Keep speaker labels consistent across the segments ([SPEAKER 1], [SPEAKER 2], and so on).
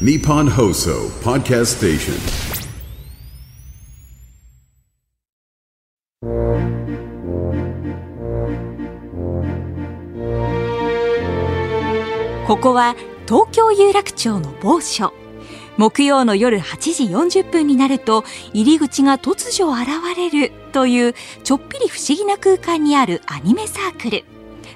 [SPEAKER 1] Nippon Hoso Podcast Station.
[SPEAKER 2] ここは東京有楽町の某所木曜の夜8時40分になると入り口が突如現れるというちょっぴり不思議な空間にあるアニメサークル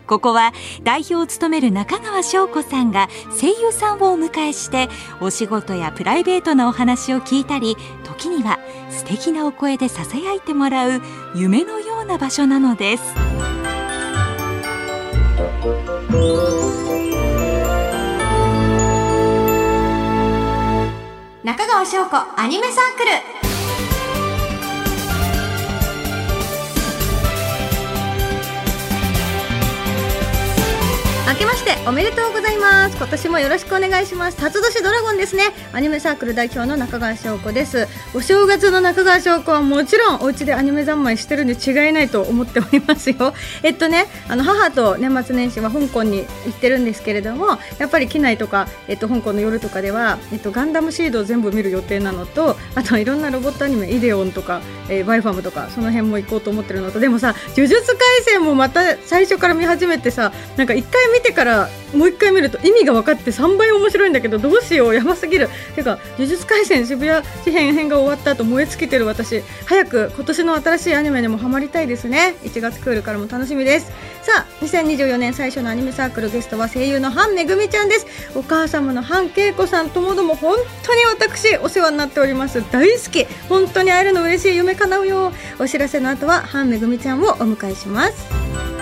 [SPEAKER 2] ここは代表を務める中川翔子さんが声優さんをお迎えしてお仕事やプライベートなお話を聞いたり時には素敵なお声でささやいてもらう夢のような場所なのです。
[SPEAKER 3] 中川翔子アニメサークル。明けましておめでとうございます。今年もよろしくお願いします。辰年ドラゴンですね。アニメサークル代表の中川翔子です。お正月の中川翔子はもちろんお家でアニメ三昧してるに違いないと思っておりますよ。えっとねあの母と年末年始は香港に行ってるんですけれどもやっぱり機内とか、えっと、香港の夜とかでは、えっと、ガンダムシードを全部見る予定なのとあといろんなロボットアニメイデオンとか、えー、バイファムとかその辺も行こうと思ってるのと。でもさ呪術廻戦もまた最初から見始めてさなんか一回見見てからもう一回見ると意味が分かって3倍面白いんだけどどうしようやばすぎる。てか呪術廻戦渋谷事変編が終わった後燃え尽きてる私。早く今年の新しいアニメにもハマりたいですね。1月クールからも楽しみです。さあ2024年最初のアニメサークルゲストは声優のハンめぐみちゃんです。お母様のハン恵子さんともども本当に私お世話になっております。大好き。本当に会えるの嬉しい夢叶うよお知らせの後はハンめぐみちゃんをお迎えします。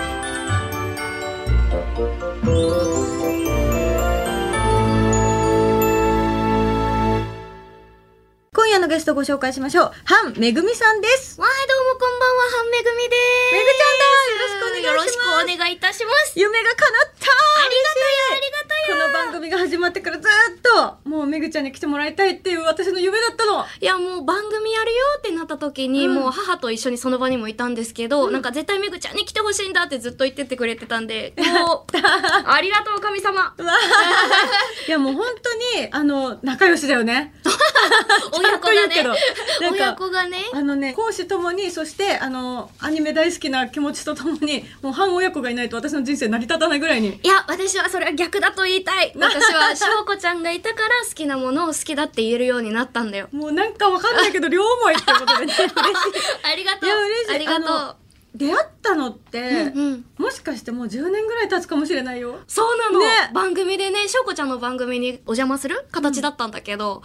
[SPEAKER 3] 今夜のゲストをご紹介しましょう。ハンめぐみさんです。
[SPEAKER 4] わーどうもこんばんは、はんめぐみで
[SPEAKER 3] めぐちゃんだよろしくお願いします
[SPEAKER 4] よろしくお願いいたします。
[SPEAKER 3] 夢が叶った
[SPEAKER 4] ありがたや、ありがたや。
[SPEAKER 3] この番組が始まってからずっと、もうめぐちゃんに来てもらいたいっていう私の夢だったの。
[SPEAKER 4] いや、もう番組やるよってなった時に、
[SPEAKER 3] うん
[SPEAKER 4] もう母と一緒にその場にもいたんですけど、なんか絶対めぐちゃんに来てほしいんだってずっと言っててくれてたんで、もう、ありがとう神様。
[SPEAKER 3] いやもう本当に、あの、仲良しだよね。
[SPEAKER 4] 親子がね親
[SPEAKER 3] か、
[SPEAKER 4] 子がね。
[SPEAKER 3] あのね、講師ともに、そして、あの、アニメ大好きな気持ちとともに、もう半親子がいないと私の人生成り立たないぐらいに。
[SPEAKER 4] いや、私はそれは逆だと言いたい。私は翔子ちゃんがいたから好きなものを好きだって言えるようになったんだよ。
[SPEAKER 3] もうなんかわかんないけど、両思いってことでね、嬉しい。
[SPEAKER 4] ありがとう。
[SPEAKER 3] いや、嬉しい。
[SPEAKER 4] ありがとう。
[SPEAKER 3] 出会ったのって、
[SPEAKER 4] うんうん。
[SPEAKER 3] もしかしてもう10年ぐらい経つかもしれないよ。
[SPEAKER 4] そうなの、
[SPEAKER 3] ね。
[SPEAKER 4] 番組でね、しょうこちゃんの番組にお邪魔する形だったんだけど、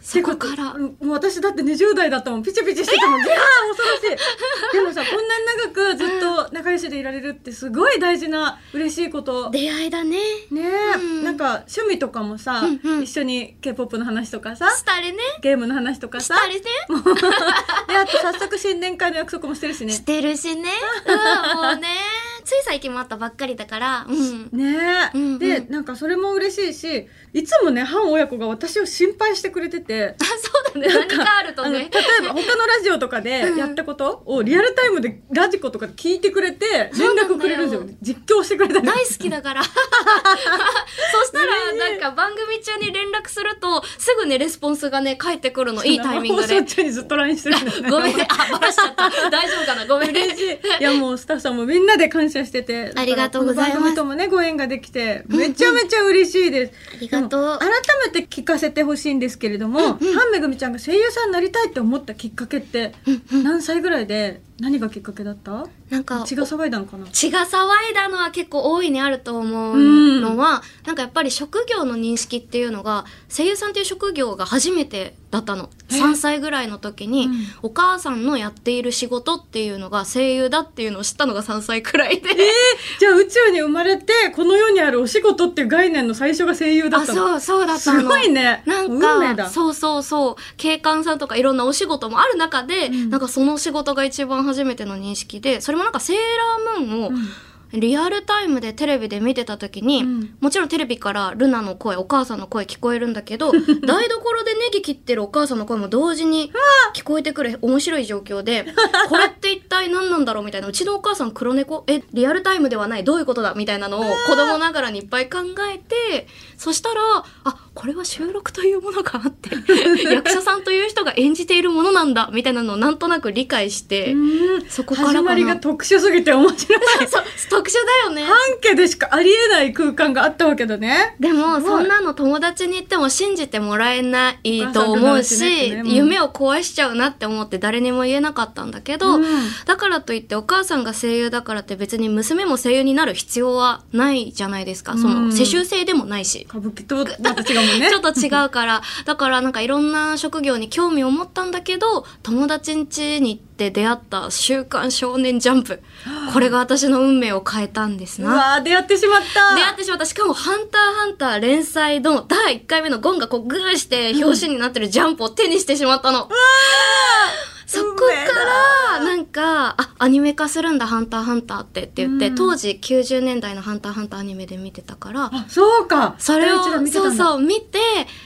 [SPEAKER 4] そこから。
[SPEAKER 3] もう私だって20代だったもん。ピチピチしてたもん。いやー恐ろしい。でもさこんなに長くずっと仲良しでいられるってすごい大事な嬉しいこと。ね
[SPEAKER 4] 出会いだね。
[SPEAKER 3] え、
[SPEAKER 4] うん。
[SPEAKER 3] なんか趣味とかもさ、
[SPEAKER 4] うんうん。
[SPEAKER 3] 一緒に k p o p の話とかさ
[SPEAKER 4] したりね。
[SPEAKER 3] ゲームの話とかさ。
[SPEAKER 4] したりね。
[SPEAKER 3] であと早速新年会の約束もしてるしね。
[SPEAKER 4] してるしね。うん、もうね。つい最近もあったばっかりだから、うん。
[SPEAKER 3] ね。え、
[SPEAKER 4] うんうん。
[SPEAKER 3] でなんかそれも嬉しいしいつもね半親子が私を心配してくれてて。
[SPEAKER 4] あ、そうだね。何かあると
[SPEAKER 3] あの例
[SPEAKER 4] ね
[SPEAKER 3] え。ば他のラジオとかでやったことをリアルタイムでラジコとかで聞いてくれて連絡くれるんですよ実況してくれたり
[SPEAKER 4] 大好きだから。そしたら、なんか番組中に連絡すると、すぐね、レスポンスがね、返ってくるの。いいタイミングで。
[SPEAKER 3] 中にずっと LINE してるんだよね
[SPEAKER 4] ごめんね。あ、バラしちゃった。大丈夫かな？ごめんね。
[SPEAKER 3] 嬉しいいやもうスタッフさんもみんなで感謝してて
[SPEAKER 4] ありがとうございます
[SPEAKER 3] 番組ともねご縁ができてめちゃめちゃ嬉しいです、
[SPEAKER 4] ありがとう
[SPEAKER 3] 改めて聞かせてほしいんですけれども、ハンめぐみちゃんが声優さんになりたいって思ったきっかけって何歳ぐらいで何がきっかけだった？
[SPEAKER 4] なんか、
[SPEAKER 3] 血が騒いだのかな？
[SPEAKER 4] 血が騒いだのは結構大いにあると思うのは、なんかやっぱり職業の認識っていうのが声優さんっていう職業が初めてだったの。
[SPEAKER 3] え
[SPEAKER 4] ？3歳ぐらいの時に、
[SPEAKER 3] うん。
[SPEAKER 4] お母さんのやっている仕事っていうのが声優だっていうのを知ったのが3歳くらいで、
[SPEAKER 3] じゃあ宇宙に生まれてこの世にあるお仕事っていう概念の最初が声優だ
[SPEAKER 4] あ
[SPEAKER 3] ったの。
[SPEAKER 4] そうそうだったの。
[SPEAKER 3] すごいね。
[SPEAKER 4] なんかそうそうそう。警官さんとかいろんなお仕事もある中で、
[SPEAKER 3] ん。
[SPEAKER 4] なんかその仕事が一番初めての認識でそれもなんかセーラームーンを、リアルタイムでテレビで見てた時に、
[SPEAKER 3] うん。
[SPEAKER 4] もちろんテレビからルナの声お母さんの声聞こえるんだけど 台所でネギ切ってるお母さんの声も同時に 聞こえてくる面白い状況でこれって一体何なんだろうみたいなうちのお母さん黒猫えリアルタイムではないどういうことだみたいなのを子供ながらにいっぱい考えてそしたらあこれは収録というものがあって 役者さんという人が演じているものなんだみたいなのをなんとなく理解して、そこからかな。
[SPEAKER 3] 始まりが特殊すぎて面白い。
[SPEAKER 4] そう特殊だよね。
[SPEAKER 3] 半家でしかありえない空間があったわけだね。
[SPEAKER 4] でもそんなの友達に言っても信じてもらえないと思う
[SPEAKER 3] しね。
[SPEAKER 4] 夢を壊しちゃうなって思って誰にも言えなかったんだけど、
[SPEAKER 3] うん。
[SPEAKER 4] だからといってお母さんが声優だからって別に娘も声優になる必要はないじゃないですか。そ
[SPEAKER 3] うん。
[SPEAKER 4] の世襲制でもないし。
[SPEAKER 3] 歌舞伎とまた違うもんね。
[SPEAKER 4] ちょっと違うから、だからなんかいろんな職業に興味を持ったんだけど、友達ん家に行って出会った週刊少年ジャンプ。これが私の運命を変えたんです
[SPEAKER 3] う
[SPEAKER 4] な。
[SPEAKER 3] わー出会ってしまった
[SPEAKER 4] 出会ってしまった。しかも、ハンターハンター連載の第1回目のゴンがこうグーして表紙になってるジャンプを手にしてしまったの。そこから、なんか、あ、アニメ化するんだ、ハンターハンターってって言って、
[SPEAKER 3] うん。
[SPEAKER 4] 当時90年代のハンターハンターアニメで見てたから、
[SPEAKER 3] あそうか。
[SPEAKER 4] それをそうそう見て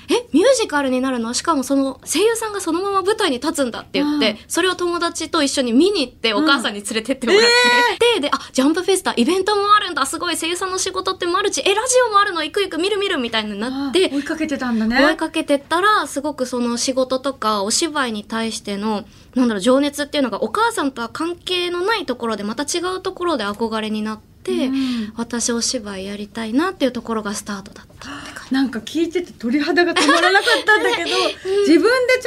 [SPEAKER 4] えミュージカルになるの？しかもその声優さんがそのまま舞台に立つんだって言って、
[SPEAKER 3] うん
[SPEAKER 4] それを友達と一緒に見に行ってお母さんに連れてってもらって、でであジャンプフェスタイベントもあるんだすごい声優さんの仕事ってマルチえラジオもあるの？行く行く見る見るみたいになって
[SPEAKER 3] あ追いかけてたんだね。
[SPEAKER 4] 追いかけてったらすごくその仕事とかお芝居に対してのなんだろう情熱っていうのがお母さんとは関係のないところでまた違うところで憧れになって、
[SPEAKER 3] うん
[SPEAKER 4] 私お芝居やりたいなっていうところがスタートだった。
[SPEAKER 3] なんか聞いてて鳥肌が止まらなかったんだけど、自分でち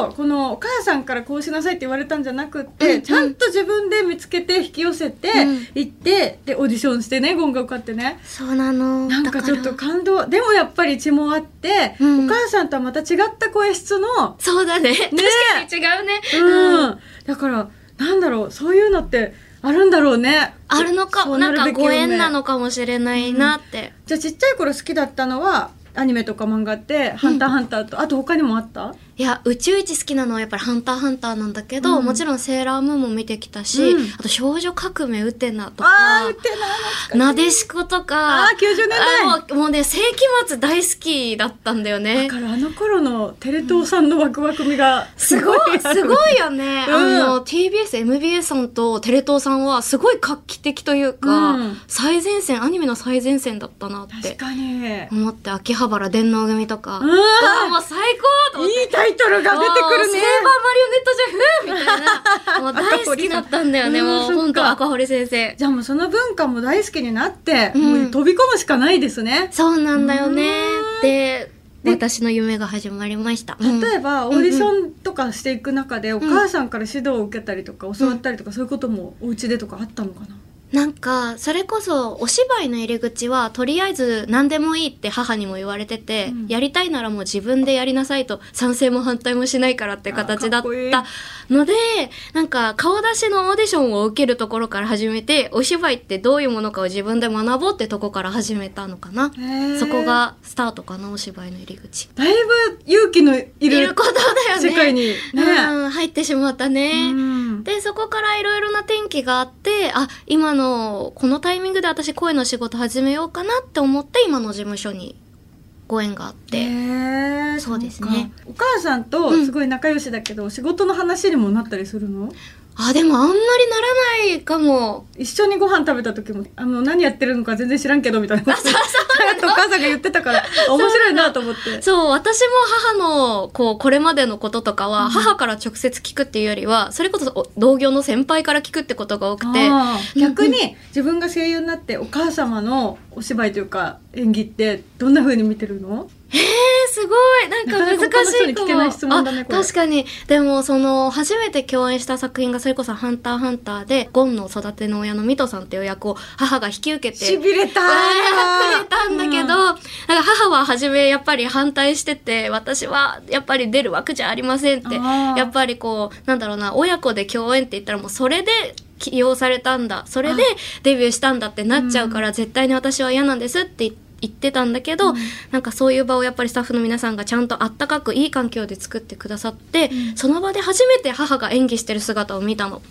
[SPEAKER 3] ゃんとこのお母さんからこうしなさいって言われたんじゃなくって、
[SPEAKER 4] うん
[SPEAKER 3] ちゃんと自分で見つけて引き寄せて、
[SPEAKER 4] うん。
[SPEAKER 3] 行ってでオーディションしてねゴンが受かってね。
[SPEAKER 4] そうなの。
[SPEAKER 3] なんかちょっと感動。でもやっぱり血もあって、
[SPEAKER 4] うん。
[SPEAKER 3] お母さんとはまた違った声質の
[SPEAKER 4] そうだね。確かに違うね。
[SPEAKER 3] うん、だからなんだろうそういうのってあるんだろうね。
[SPEAKER 4] あるのかなんかご縁なのかもしれないなって。
[SPEAKER 3] じゃあちっちゃい頃好きだったのはアニメとか漫画って「ハンターハンターと」あと他にもあった？
[SPEAKER 4] いや、宇宙一好きなのはやっぱりハンターハンターなんだけど、
[SPEAKER 3] うん。
[SPEAKER 4] もちろんセーラームーンも見てきたし、
[SPEAKER 3] うん。
[SPEAKER 4] あと少女革命ウテナと
[SPEAKER 3] あ
[SPEAKER 4] か
[SPEAKER 3] な
[SPEAKER 4] でしことか、
[SPEAKER 3] あー90年代。
[SPEAKER 4] あもうね、世紀末大好きだったんだよね。
[SPEAKER 3] だ。からあの頃のテレ東さんのワクワクみが
[SPEAKER 4] すごい、
[SPEAKER 3] ある。
[SPEAKER 4] すごいよね。
[SPEAKER 3] うん。
[SPEAKER 4] あの、TBS、MBS さんとテレ東さんはすごい画期的というか、
[SPEAKER 3] うん。
[SPEAKER 4] 最前線、アニメの最前線だったなっ
[SPEAKER 3] 確
[SPEAKER 4] て
[SPEAKER 3] かに。
[SPEAKER 4] 思って、秋葉原電脳組とか、
[SPEAKER 3] うん。
[SPEAKER 4] もう最高と思って。
[SPEAKER 3] いいタイトルが出てくるね
[SPEAKER 4] もうセーバーマリオネットじゃふーみたいな。もう大 好きだったんだよね、
[SPEAKER 3] うん
[SPEAKER 4] もう。本当赤堀先生。
[SPEAKER 3] じゃあもうその文化も大好きになって、
[SPEAKER 4] うん
[SPEAKER 3] もう飛び込むしかないですね
[SPEAKER 4] そうなんだよね
[SPEAKER 3] うん。
[SPEAKER 4] で、
[SPEAKER 3] で
[SPEAKER 4] 私の夢が始まりました。
[SPEAKER 3] 例えばオーディシ
[SPEAKER 4] ン。
[SPEAKER 3] ョンとかしていく中でお母さんから指導を受けたりとか教わったりとかそういうこともお家でとかあったのかな？
[SPEAKER 4] なんか、それこそ、お芝居の入り口は、とりあえず何でもいいって母にも言われてて、
[SPEAKER 3] うん
[SPEAKER 4] やりたいならもう自分でやりなさいと、賛成も反対もしないからって形だったので、なんか、顔出しのオーディションを受けるところから始めて、お芝居ってどういうものかを自分で学ぼうってとこから始めたのかな。そこがスタートかな、お芝居の入り口。
[SPEAKER 3] だいぶ勇気のいる
[SPEAKER 4] ことだよね。
[SPEAKER 3] 世界にね
[SPEAKER 4] うん、入ってしまったね。
[SPEAKER 3] うん
[SPEAKER 4] で、そこからいろいろな転機があって、あ、今の、このタイミングで私声の仕事始めようかなって思って、今の事務所にご縁があって。そうですね。
[SPEAKER 3] お母さんとすごい仲良しだけど、仕事の話にもなったりするの？
[SPEAKER 4] あ、でもあんまりならないかも。
[SPEAKER 3] 一緒にご飯食べた時もあの何やってるのか全然知らんけどみたいな。ことお母さんが言ってたから面白いなと思って。
[SPEAKER 4] そう、私も母の、こう、これまでのこととかは、母から直接聞くっていうよりは、それこそお同業の先輩から聞くってことが多くて、
[SPEAKER 3] 逆
[SPEAKER 4] うん
[SPEAKER 3] に自分が声優になってお母様のお芝居というか演技ってどんな風に見てるの？
[SPEAKER 4] えー、すごい。なんか難しい 確かに。でも、その、初めて共演した作品が、それこそ、ハンターハンターで、ゴンの育ての親のミトさんっていう役を母が引き受けて、
[SPEAKER 3] しびれた。
[SPEAKER 4] くれたんだけど、なんか母は初めやっぱり反対してて、私はやっぱり出る枠じゃありませんってやっぱりこう、なんだろうな、親子で共演って言ったらもうそれで起用されたんだ、それでデビューしたんだってなっちゃうから、絶対に私は嫌なんですって言ってたんだけど、なんかそういう場をやっぱりスタッフの皆さんがちゃんとあったかくいい環境で作ってくださって、その場で初めて母が演技してる姿を見たの。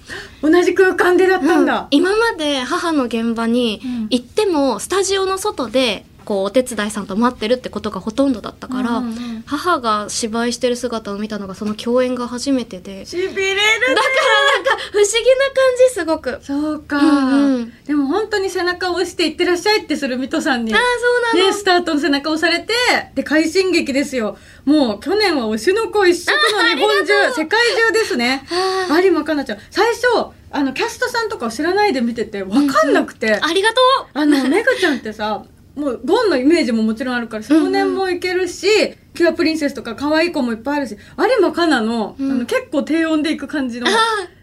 [SPEAKER 3] 同じ空間でだったんだ、
[SPEAKER 4] 今まで母の現場に
[SPEAKER 3] うん。
[SPEAKER 4] 行ってもスタジオの外でこうお手伝いさんと待ってるってことがほとんどだったから、
[SPEAKER 3] うんうん
[SPEAKER 4] 母が芝居してる姿を見たのがその共演が初めてで。
[SPEAKER 3] しびれるね。
[SPEAKER 4] だからなんか不思議な感じすごく。あ
[SPEAKER 3] そうか、
[SPEAKER 4] うんうん。
[SPEAKER 3] でも本当に背中を押していってらっしゃいってする水戸さんに
[SPEAKER 4] あそうなの、
[SPEAKER 3] ね、スタートの背中を押されて、で、快進撃ですよ。もう、去年は推しの子一色の日本中、世界中ですね。
[SPEAKER 4] あ。
[SPEAKER 3] 有馬かなちゃん。最初、あの、キャストさんとかを知らないで見てて、わかんなくて、
[SPEAKER 4] ありがとう。
[SPEAKER 3] あの、めぐちゃんってさ、もう、ゴンのイメージももちろんあるから、少年もいけるし、キュアプリンセスとか可愛い子もいっぱいあるし、有馬かなの、
[SPEAKER 4] うん。
[SPEAKER 3] あの、結構低音でいく感じの、
[SPEAKER 4] あ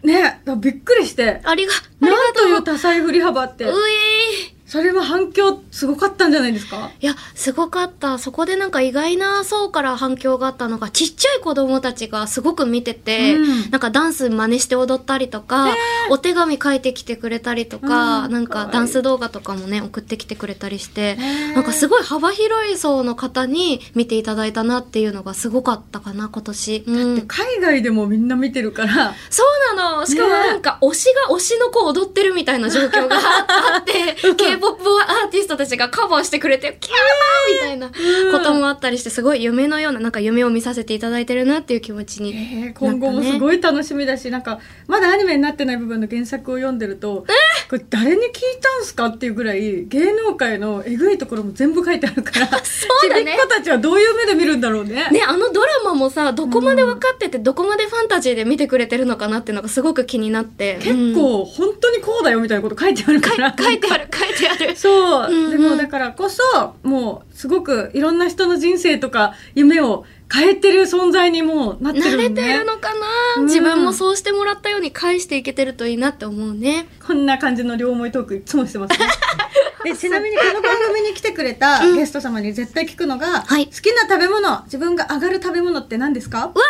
[SPEAKER 3] ね、びっくりして、
[SPEAKER 4] ありがありが
[SPEAKER 3] なん
[SPEAKER 4] とう
[SPEAKER 3] という多彩振り幅って。
[SPEAKER 4] う、えー
[SPEAKER 3] それは反響すごかったんじゃないですか？
[SPEAKER 4] いや、すごかった。そこでなんか意外な層から反響があったのが、ちっちゃい子供たちがすごく見てて、
[SPEAKER 3] うん。
[SPEAKER 4] なんかダンス真似して踊ったりとか、お手紙書いてきてくれたりとか、
[SPEAKER 3] うん
[SPEAKER 4] なん
[SPEAKER 3] か
[SPEAKER 4] ダンス動画とかもね、送ってきてくれたりして、
[SPEAKER 3] ー。
[SPEAKER 4] なんかすごい幅広い層の方に見ていただいたなっていうのがすごかったかな、今年。うん。
[SPEAKER 3] で海外でもみんな見てるから、
[SPEAKER 4] そうなの。しかもなんか、推しが推しの子踊ってるみたいな状況があって、K-POP アーティストたちがカバーしてくれて、キャーみたいなこともあったりして、すごい夢のような、なんか夢を見させていただいてるなっていう気持ちに。
[SPEAKER 3] えー今後もすごい楽しみだし、なんか、まだアニメになってない部分の原作を読んでると、これ誰に聞いたんすかっていうぐらい、芸能界のえぐいところも全部書いてあるから、
[SPEAKER 4] そうだね
[SPEAKER 3] ちびっ子たちはどういう目で見るんだろうね。
[SPEAKER 4] ね、あのドラマもさ、どこまで分かってて、どこまでファンタジーで見てくれてるのかなっていうのがすごく気になって。
[SPEAKER 3] 結
[SPEAKER 4] うん
[SPEAKER 3] 構、本当にこうだよみたいなこと書いてあるから。
[SPEAKER 4] 書いてある、書いてある。
[SPEAKER 3] そう、
[SPEAKER 4] うんうん
[SPEAKER 3] でもだからこそもうすごくいろんな人の人生とか夢を変えてる存在にもうなって
[SPEAKER 4] 慣れ
[SPEAKER 3] るんで、ね、
[SPEAKER 4] てるのかな、
[SPEAKER 3] うん。
[SPEAKER 4] 自分もそうしてもらったように返していけてるといいなって思うね。
[SPEAKER 3] こんな感じの両思いトークいつもしてますね。でちなみにこの番組に来てくれた
[SPEAKER 4] うん。
[SPEAKER 3] ゲスト様に絶対聞くのが、
[SPEAKER 4] はい。
[SPEAKER 3] 好きな食べ物自分が上がる食べ物って何ですか？
[SPEAKER 4] うわ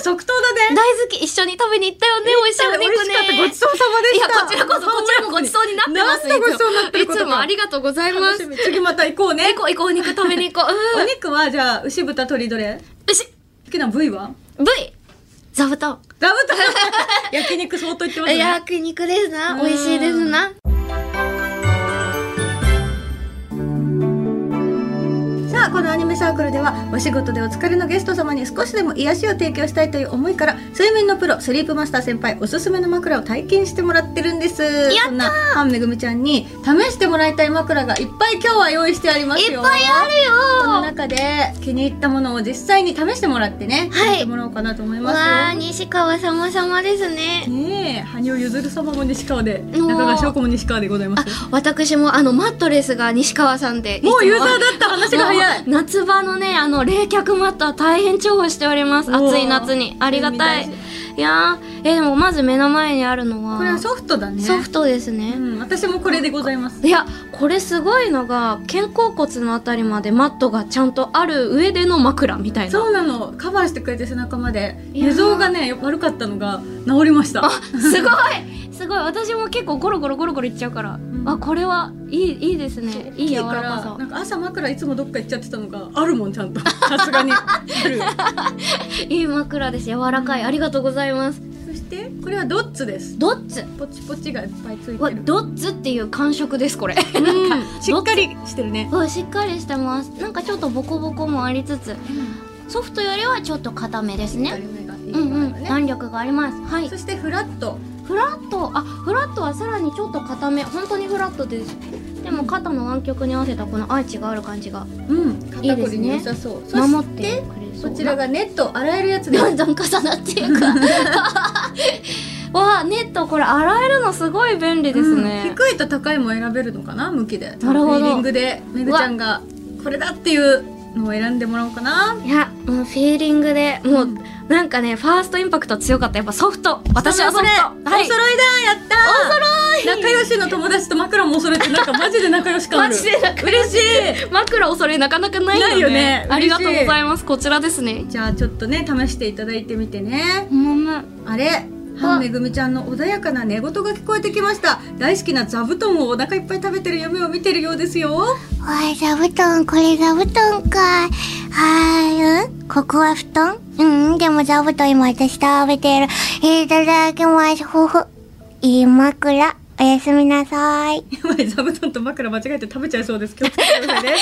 [SPEAKER 3] 即答だね。
[SPEAKER 4] 大好き。一緒に食べに行ったよね。美味しいお肉ね。
[SPEAKER 3] 美味しかった。ごちそうさまでした。
[SPEAKER 4] いやこちらこそこちらもごちそうになってます。
[SPEAKER 3] ごちそうになってる
[SPEAKER 4] いつもありがとうございます。
[SPEAKER 3] 楽しみ。次また行こうね。
[SPEAKER 4] 行こう行こうお肉食べに行こう。うん。
[SPEAKER 3] お肉はじゃあ牛豚鶏どれ？
[SPEAKER 4] 牛。
[SPEAKER 3] 好きな部位は
[SPEAKER 4] ？V 座布団。
[SPEAKER 3] 座布団。焼肉相当言ってますね。
[SPEAKER 4] 焼肉ですな。
[SPEAKER 3] うん
[SPEAKER 4] 美味しいですな
[SPEAKER 3] このアニメサークルではお仕事でお疲れのゲスト様に少しでも癒しを提供したいという思いから睡眠のプロスリープマスター先輩おすすめの枕を体験してもらってるんです。
[SPEAKER 4] った
[SPEAKER 3] そんなハンめぐみちゃんに試してもらいたい枕がいっぱい今日は用意してありますよ。
[SPEAKER 4] いっぱいあるよ。
[SPEAKER 3] この中で気に入ったものを実際に試してもらってね、
[SPEAKER 4] はい。
[SPEAKER 3] やってもらおうかなと思いますよ。
[SPEAKER 4] 西川様様ですね。
[SPEAKER 3] ねえ羽生結弦様も西川で中川翔子も西川でございます。よ
[SPEAKER 4] 私もあのマットレスが西川さんで。
[SPEAKER 3] もうユーザーだった話が早い。
[SPEAKER 4] 夏場のねあの冷却マットは大変重宝しております。暑い夏に。ありがたいいやーえでもまず目の前にあるのは
[SPEAKER 3] これはソフトだね。
[SPEAKER 4] ソフトです
[SPEAKER 3] う
[SPEAKER 4] ね、
[SPEAKER 3] ん、私もこれでございます。
[SPEAKER 4] いやこれすごいのが肩甲骨のあたりまでマットがちゃんとある上での枕みたいな。
[SPEAKER 3] そうなの。カバーしてくれて背中まで。寝相がね悪かったのが治りました。
[SPEAKER 4] あすごいすごい。私も結構ゴロゴロゴロゴロいっちゃうから、
[SPEAKER 3] ん。
[SPEAKER 4] あこれはいいいいですね。いい柔らかさ。
[SPEAKER 3] なんか朝枕いつもどっか行っちゃってたのがあるもんちゃんと。さすがに。ある
[SPEAKER 4] いい枕です。柔らかい。ありがとうございます。
[SPEAKER 3] そしてこれはドッツです。
[SPEAKER 4] ドッツ。
[SPEAKER 3] ポチポチがいっぱいついてる。
[SPEAKER 4] わドッツっていう感触ですこれ。
[SPEAKER 3] うん。しっかりしてるね。
[SPEAKER 4] うんしっかりしてます。なんかちょっとボコボコもありつつソフトよりはちょっと硬めですね。
[SPEAKER 3] 目がいい
[SPEAKER 4] うんうん。
[SPEAKER 3] ね
[SPEAKER 4] 弾力があります。はい。
[SPEAKER 3] そしてフラット
[SPEAKER 4] フラットあフラットはさらにちょっと硬め。本当にフラットです。でも肩の湾曲に合わせたこのアーチがある感じが。
[SPEAKER 3] うん。
[SPEAKER 4] いいですね。
[SPEAKER 3] 肩こりに良さそう。そ
[SPEAKER 4] 守って
[SPEAKER 3] してこちらがネット洗えるやつです。
[SPEAKER 4] どんどん重なっていく。わあネットこれ洗えるのすごい便利です
[SPEAKER 3] うん。
[SPEAKER 4] ね、
[SPEAKER 3] 低いと高いも選べるのかな？向きで。
[SPEAKER 4] なるほど。
[SPEAKER 3] フィーリングで。めぐちゃんがこれだっていうのを選んでもらおうかな。い
[SPEAKER 4] やもうフィーリングでもう、なんかねファーストインパクト強かったやっぱソフト。私はソフト。はい。
[SPEAKER 3] お揃いだやった。お揃い。仲良しの友達と枕もお揃いってなんかマジで仲良し感ある。
[SPEAKER 4] マジで仲
[SPEAKER 3] 嬉しい。
[SPEAKER 4] 枕をそれなかなかないよね
[SPEAKER 3] よね。
[SPEAKER 4] ありがとうございます。こちらですね。
[SPEAKER 3] じゃあちょっとね試していただいてみてね。
[SPEAKER 4] もむ
[SPEAKER 3] あれハンめぐみちゃんの穏やかな寝言が聞こえてきました大好きな座布団をお腹いっぱい食べてる夢を見てるようですよ
[SPEAKER 5] おい、座布団、これ座布団か。はい、うん？ここは布団？うん、でも座布団今私食べてる。いただきます。ふふ。いい枕。おやすみなさい。
[SPEAKER 3] やばい座布団と枕間違えて食べちゃいそうです気をつけてくださいね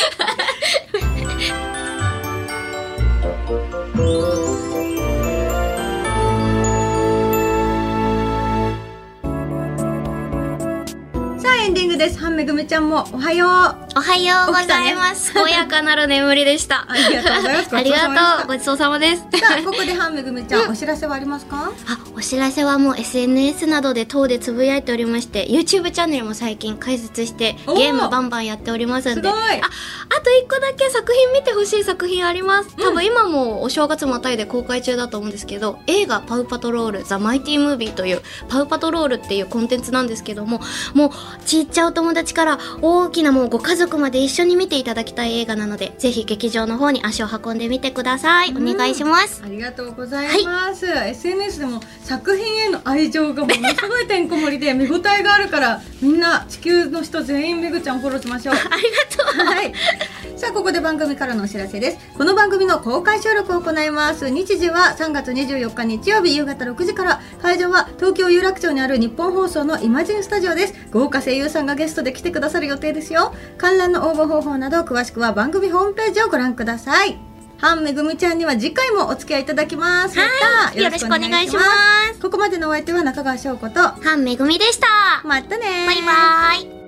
[SPEAKER 3] エンディングです。半めぐみちゃんもおはよう。
[SPEAKER 4] おはようございます。健やかなる眠りでした。
[SPEAKER 3] ありがとうございます
[SPEAKER 4] ありがとう。ごちそうさまです。
[SPEAKER 3] うさあここで半めぐみちゃん、お知らせはありますか？
[SPEAKER 4] あ、お知らせはもう SNS などで等でつぶやいておりまして、YouTube チャンネルも最近開設して、ゲームバンバンやっておりますんで。あ、あと一個だけ作品見てほしい作品あります。多分今もお正月またいで公開中だと思うんですけど、映画パウパトロールザ・マイティムービーというパウパトロールっていうコンテンツなんですけども、もうちっちゃいお友達から大きなもうご家族まで一緒に見ていただきたい映画なので、ぜひ劇場の方に足を運んでみてください。お願いします。
[SPEAKER 3] ありがとうございます、SNS でも作品への愛情がものすごいてんこ盛りで 見応えがあるからみんな地球の人全員めぐちゃんフォローしましょう
[SPEAKER 4] ありがとう。
[SPEAKER 3] はい。さあ、ここで番組からのお知らせです。この番組の公開収録を行います。日時は3月24日日曜日夕方6時から、会場は東京有楽町にある日本放送のイマジンスタジオです。豪華声優さんがゲストで来てくださる予定ですよ。観覧の応募方法など詳しくは番組ホームページをご覧ください。ハンめぐみちゃんには次回もお付き合いいただきます。
[SPEAKER 4] はいよろしくお願いします
[SPEAKER 3] ここまでのお相手は中川翔子と、
[SPEAKER 4] ハンめぐみでした。
[SPEAKER 3] またね
[SPEAKER 4] バイバイ。